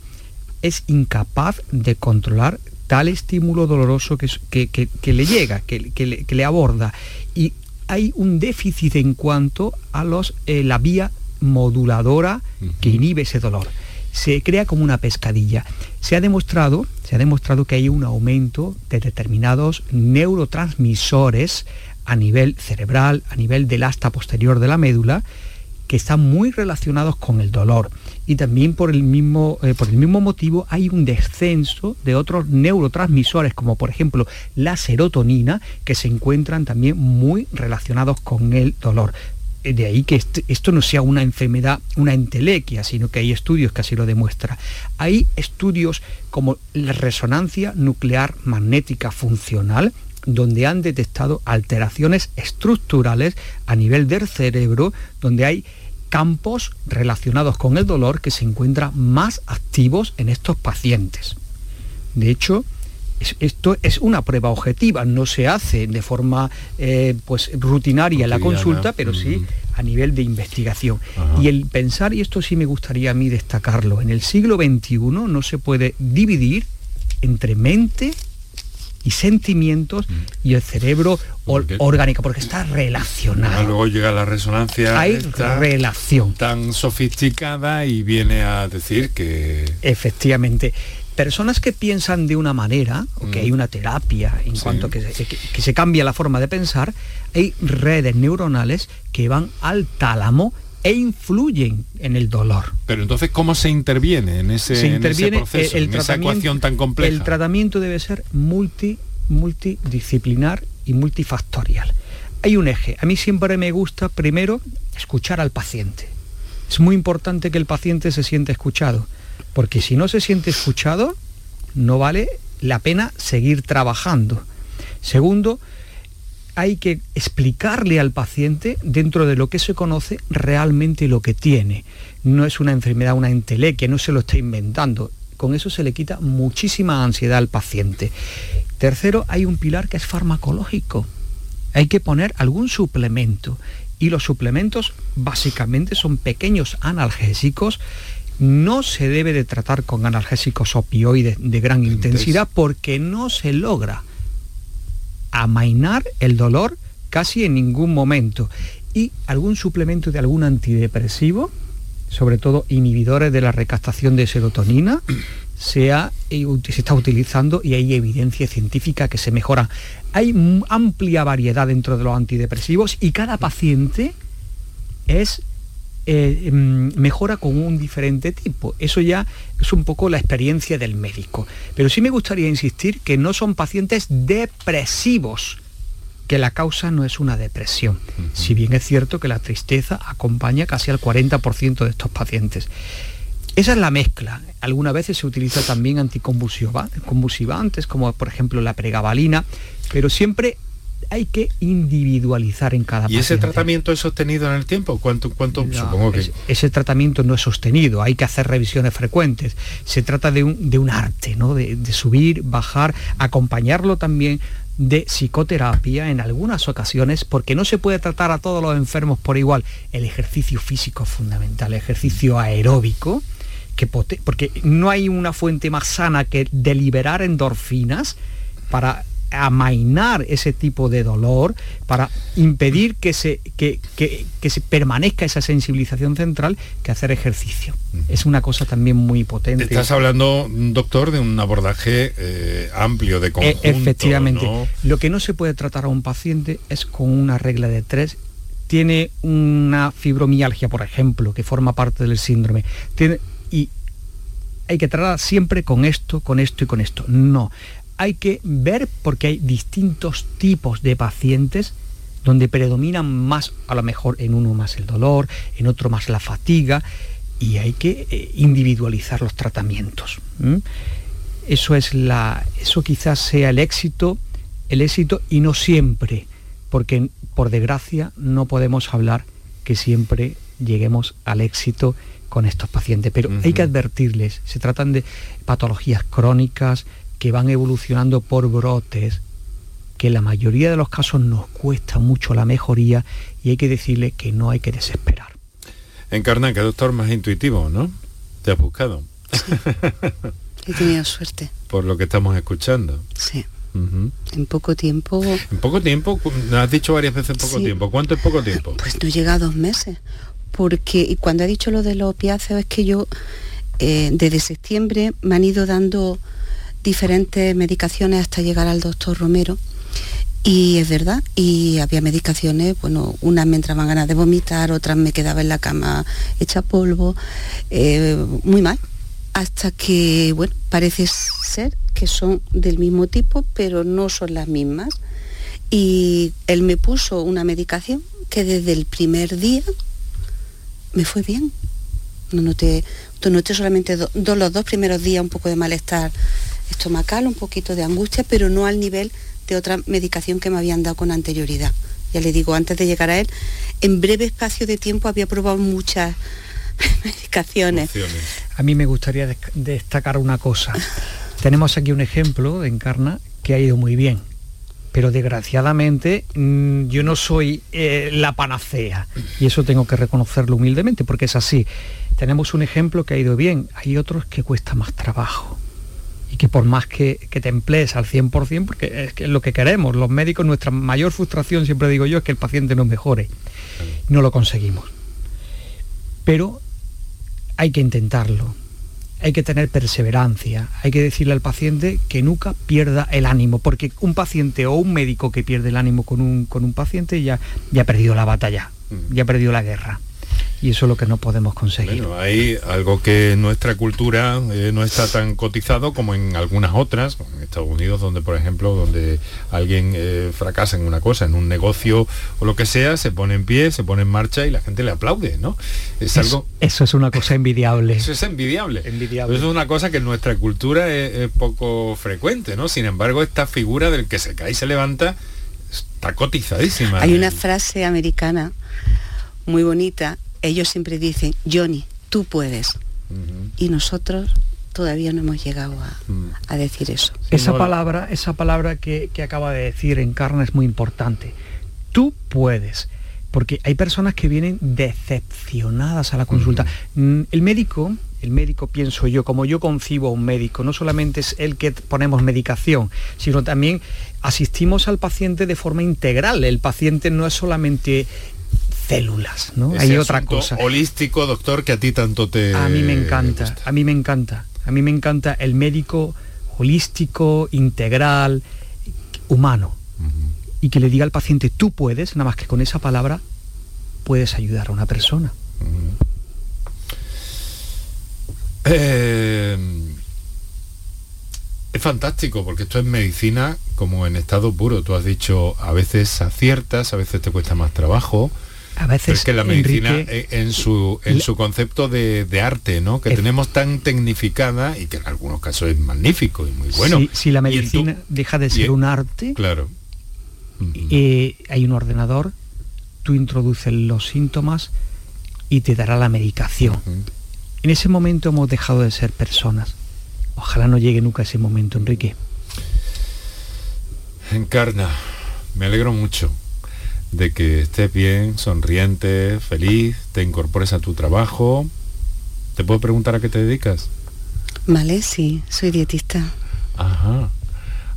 es incapaz de controlar tal estímulo doloroso que, que, le llega, que, le, aborda. Y hay un déficit en cuanto a los, eh, la vía moduladora que inhibe ese dolor. Se crea como una pescadilla. Se ha demostrado, se ha demostrado que hay un aumento de determinados neurotransmisores a nivel cerebral, a nivel del asta posterior de la médula, que están muy relacionados con el dolor. Y también por el mismo, eh, por el mismo motivo hay un descenso de otros neurotransmisores, como por ejemplo la serotonina, que se encuentran también muy relacionados con el dolor. Eh, de ahí que esto no sea una enfermedad, una entelequia, sino que hay estudios que así lo demuestran. Hay estudios como la resonancia nuclear magnética funcional, donde han detectado alteraciones estructurales a nivel del cerebro, donde hay campos relacionados con el dolor que se encuentran más activos en estos pacientes. De hecho, esto es una prueba objetiva, no se hace de forma eh, pues, rutinaria en la consulta, pero sí a nivel de investigación. Y el pensar, y esto sí me gustaría a mí destacarlo, en el siglo XXI no se puede dividir entre mente y sentimientos y el cerebro orgánico, porque está relacionado. luego llega la resonancia. Hay relación. Tan sofisticada y viene a decir que... Efectivamente personas que piensan de una manera, o que hay una terapia en cuanto que que se, cambia la forma de pensar, hay redes neuronales que van al tálamo e influyen en el dolor. Pero entonces, ¿cómo se interviene en ese, proceso, en esa ecuación tan compleja? El tratamiento debe ser multi, multidisciplinar y multifactorial. Hay un eje. A mí siempre me gusta, primero, escuchar al paciente. Es muy importante que el paciente se siente escuchado, porque si no se siente escuchado, no vale la pena seguir trabajando. Segundo, hay que explicarle al paciente dentro de lo que se conoce realmente lo que tiene. No es una enfermedad, una entelequia, no se lo está inventando. Con eso se le quita muchísima ansiedad al paciente. Tercero, hay un pilar que es farmacológico. Hay que poner algún suplemento. Y los suplementos básicamente son pequeños analgésicos no se debe de tratar con analgésicos opioides de gran intensidad porque no se logra amainar el dolor casi en ningún momento. Y algún suplemento de algún antidepresivo, sobre todo inhibidores de la recaptación de serotonina, se, se está utilizando y hay evidencia científica que se mejora. Hay amplia variedad dentro de los antidepresivos y cada paciente es eh, mm, mejora con un diferente tipo. Eso ya es un poco la experiencia del médico. Pero sí me gustaría insistir que no son pacientes depresivos, que la causa no es una depresión. Si bien es cierto que la tristeza acompaña casi al 40% de estos pacientes. Esa es la mezcla. Algunas veces se utiliza también anticonvulsivantes, como por ejemplo la pregabalina, pero siempre hay que individualizar en cada paciente. ¿Y ese tratamiento es sostenido en el tiempo? ¿Cuánto, cuánto supongo que... Ese, tratamiento no es sostenido, hay que hacer revisiones frecuentes. Se trata de un, arte, ¿no? De, subir, bajar, acompañarlo también de psicoterapia en algunas ocasiones, porque no se puede tratar a todos los enfermos por igual. El ejercicio físico es fundamental, el ejercicio aeróbico, que porque no hay una fuente más sana que deliberar endorfinas para amainar ese tipo de dolor, para impedir que se, que, se permanezca esa sensibilización central, que hacer ejercicio. Es una cosa también muy potente. Estás hablando, doctor, de un abordaje eh, amplio de e, conjunto. efectivamente. Lo que no se puede tratar a un paciente es con una regla de tres tiene una fibromialgia, por ejemplo, que forma parte del síndrome, tiene, y hay que tratar siempre con esto, con esto y con esto. No, hay que ver porque hay distintos tipos de pacientes donde predominan más, a lo mejor en uno más el dolor, en otro más la fatiga, y hay que eh, individualizar los tratamientos. Eso es la. Eso quizás sea el éxito, el éxito, y no siempre, porque por desgracia no podemos hablar que siempre lleguemos al éxito con estos pacientes. Pero hay que advertirles, se tratan de patologías crónicas, que van evolucionando por brotes, que en la mayoría de los casos nos cuesta mucho la mejoría y hay que decirle que no hay que desesperar. Encarna, que doctor más intuitivo, ¿no? Te has buscado. He tenido suerte. Por lo que estamos escuchando. Sí. En poco tiempo. En poco tiempo, has dicho varias veces en poco tiempo. ¿Cuánto es poco tiempo? Pues no llega a dos meses. Porque, y cuando ha dicho lo de los opiáceos, es que yo eh, desde septiembre me han ido dando diferentes medicaciones hasta llegar al doctor Romero. Y es verdad, y había medicaciones, bueno, unas me entraban ganas de vomitar, otras me quedaba en la cama hecha polvo, eh, muy mal. Hasta que, bueno, parece ser que son del mismo tipo, pero no son las mismas. Y él me puso una medicación que desde el primer día me fue bien. No noté, noté solamente los dos primeros días un poco de malestar estomacal, un poquito de angustia, pero no al nivel de otra medicación que me habían dado con anterioridad. Ya le digo, antes de llegar a él, en breve espacio de tiempo había probado muchas medicaciones. A mí me gustaría destacar una cosa. Tenemos aquí un ejemplo de Encarna que ha ido muy bien, pero desgraciadamente mm, yo no soy eh, la panacea y eso tengo que reconocerlo humildemente porque es así. Tenemos un ejemplo que ha ido bien, hay otros que cuesta más trabajo y que por más que, que te emplees al 100%, porque es, que es lo que queremos, los médicos, nuestra mayor frustración, siempre digo yo, es que el paciente no mejore. No lo conseguimos. Pero hay que intentarlo, hay que tener perseverancia, hay que decirle al paciente que nunca pierda el ánimo, porque un paciente o un médico que pierde el ánimo con un, con un paciente ya, ya ha perdido la batalla, ya ha perdido la guerra y eso es lo que no podemos conseguir. Bueno, hay algo que en nuestra cultura eh, no está tan cotizado como en algunas otras, como en Estados Unidos, donde por ejemplo, donde alguien eh, fracasa en una cosa, en un negocio o lo que sea, se pone en pie, se pone en marcha y la gente le aplaude, ¿no? Es Eso- algo... Eso es una cosa envidiable. Eso es envidiable. Envidiable. Eso es una cosa que en nuestra cultura es, es poco frecuente, ¿no? Sin embargo, esta figura del que se cae y se levanta está cotizadísima. Hay una frase americana muy bonita. Ellos siempre dicen, Johnny, tú puedes. Y nosotros todavía no hemos llegado a, a decir eso. Esa palabra, esa palabra que, que acaba de decir Encarna es muy importante. Tú puedes. Porque hay personas que vienen decepcionadas a la consulta. Mm, El médico, el médico pienso yo, como yo concibo a un médico, no solamente es el que ponemos medicación, sino también asistimos al paciente de forma integral. El paciente no es solamente células, ¿no? Ese hay otra cosa. holístico, doctor, que a ti tanto te... A mí me encanta, a mí me encanta. A mí me encanta el médico holístico, integral, humano. Y que le diga al paciente, tú puedes, nada más que con esa palabra puedes ayudar a una persona. Eh, es fantástico porque esto es medicina como en estado puro. Tú has dicho, a veces aciertas, a veces te cuesta más trabajo. A veces, Pero es que la medicina Enrique, eh, en su en su concepto de, de arte, ¿no? Que tenemos tan tecnificada y que en algunos casos es magnífico y muy bueno. si, si la tu- medicina deja de ser un arte, Claro. eh, hay un ordenador, tú introduces los síntomas y te dará la medicación. En ese momento hemos dejado de ser personas. Ojalá no llegue nunca ese momento, Enrique. Encarna, me alegro mucho de que estés bien, sonriente, feliz, te incorpores a tu trabajo. ¿Te puedo preguntar a qué te dedicas? Vale, sí, soy dietista. Ajá.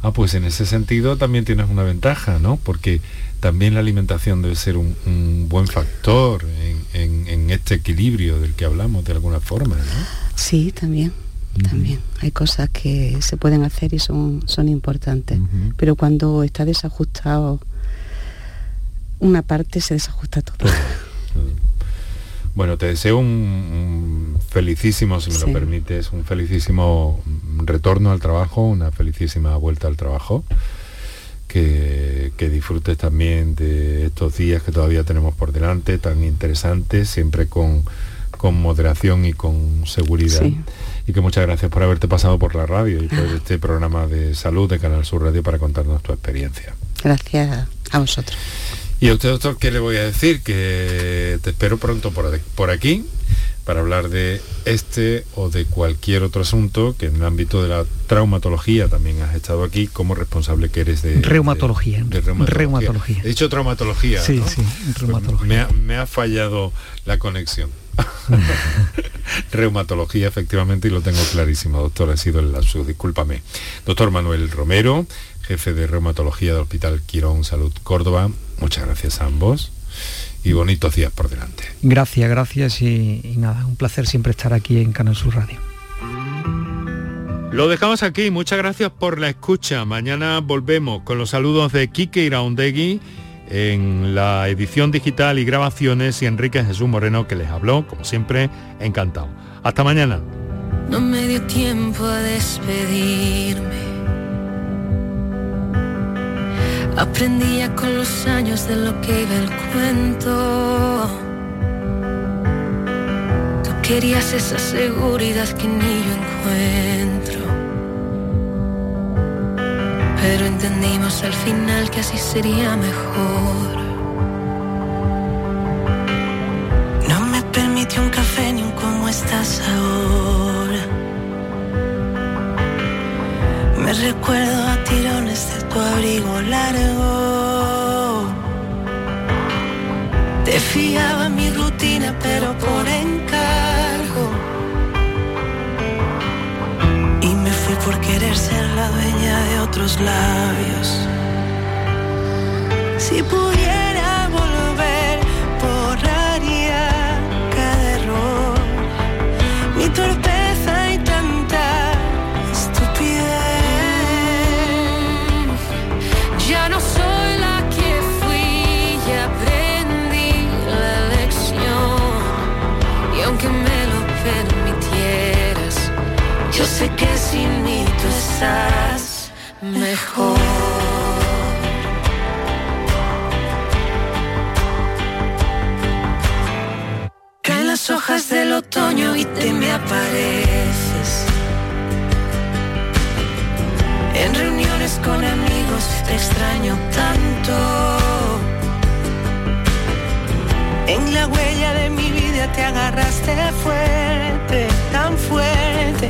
Ah, pues en ese sentido también tienes una ventaja, ¿no? Porque también la alimentación debe ser un, un buen factor en, en- en este equilibrio del que hablamos de alguna forma, ¿no? Sí, también. También. Hay cosas que se pueden hacer y son, son importantes. Pero cuando está desajustado una parte, se desajusta todo. Bueno, te deseo un, un felicísimo, si me Sí. lo permites, un felicísimo retorno al trabajo, una felicísima vuelta al trabajo. Que, que disfrutes también de estos días que todavía tenemos por delante, tan interesantes, siempre con, con moderación y con seguridad. Sí. Y que muchas gracias por haberte pasado por la radio y por este programa de salud de Canal Sur Radio para contarnos tu experiencia. Gracias a vosotros. Y a usted, doctor, ¿qué le voy a decir? Que te espero pronto por, aquí para hablar de este o de cualquier otro asunto que en el ámbito de la traumatología también has estado aquí como responsable que eres de... Reumatología. de- de reumatología. Reumatología. He dicho traumatología. Sí, ¿no? sí, reumatología. Me ha, me ha fallado la conexión. Reumatología, efectivamente, y lo tengo clarísimo, doctor, ha sido el lapsus, discúlpame. Doctor Manuel Romero, jefe de reumatología del Hospital Quirón Salud Córdoba, muchas gracias a ambos y bonitos días por delante. Gracias, gracias y, y nada, un placer siempre estar aquí en Canal Sur Radio. Lo dejamos aquí, muchas gracias por la escucha. Mañana volvemos con los saludos de Quique Iraundegui en la edición digital y grabaciones y Enrique Jesús Moreno que les habló, como siempre, encantado. Hasta mañana. No me dio tiempo a despedirme. Aprendía con los años de lo que iba el cuento. Tú querías esa seguridad que ni yo encuentro. Pero entendimos al final que así sería mejor. No me permitió un café ni un cómo estás ahora. Me recuerdo a tirones de tu abrigo largo. Te fiaba mi rutina, pero por encargo. Por querer ser la dueña de otros labios. Si pudiera volver, borraría cada error. Mi torpeza y tanta estupidez. Ya no soy la que fui y aprendí la lección. Y aunque me lo permitieras, yo sé que sin mí tú estás mejor. Las hojas del otoño y te me apareces. En reuniones con amigos te extraño tanto. En la huella de mi vida te agarraste fuerte, tan fuerte.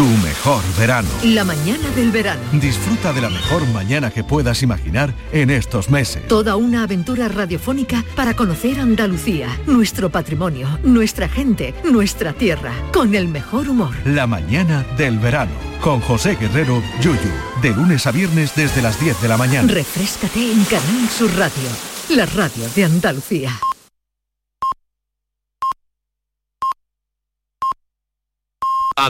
tu mejor verano. La mañana del verano. Disfruta de la mejor mañana que puedas imaginar en estos meses. Toda una aventura radiofónica para conocer Andalucía, nuestro patrimonio, nuestra gente, nuestra tierra, con el mejor humor. La mañana del verano con José Guerrero Yuyu. De lunes a viernes desde las 10 de la mañana. Refrescate en Canal Sur Radio, la radio de Andalucía.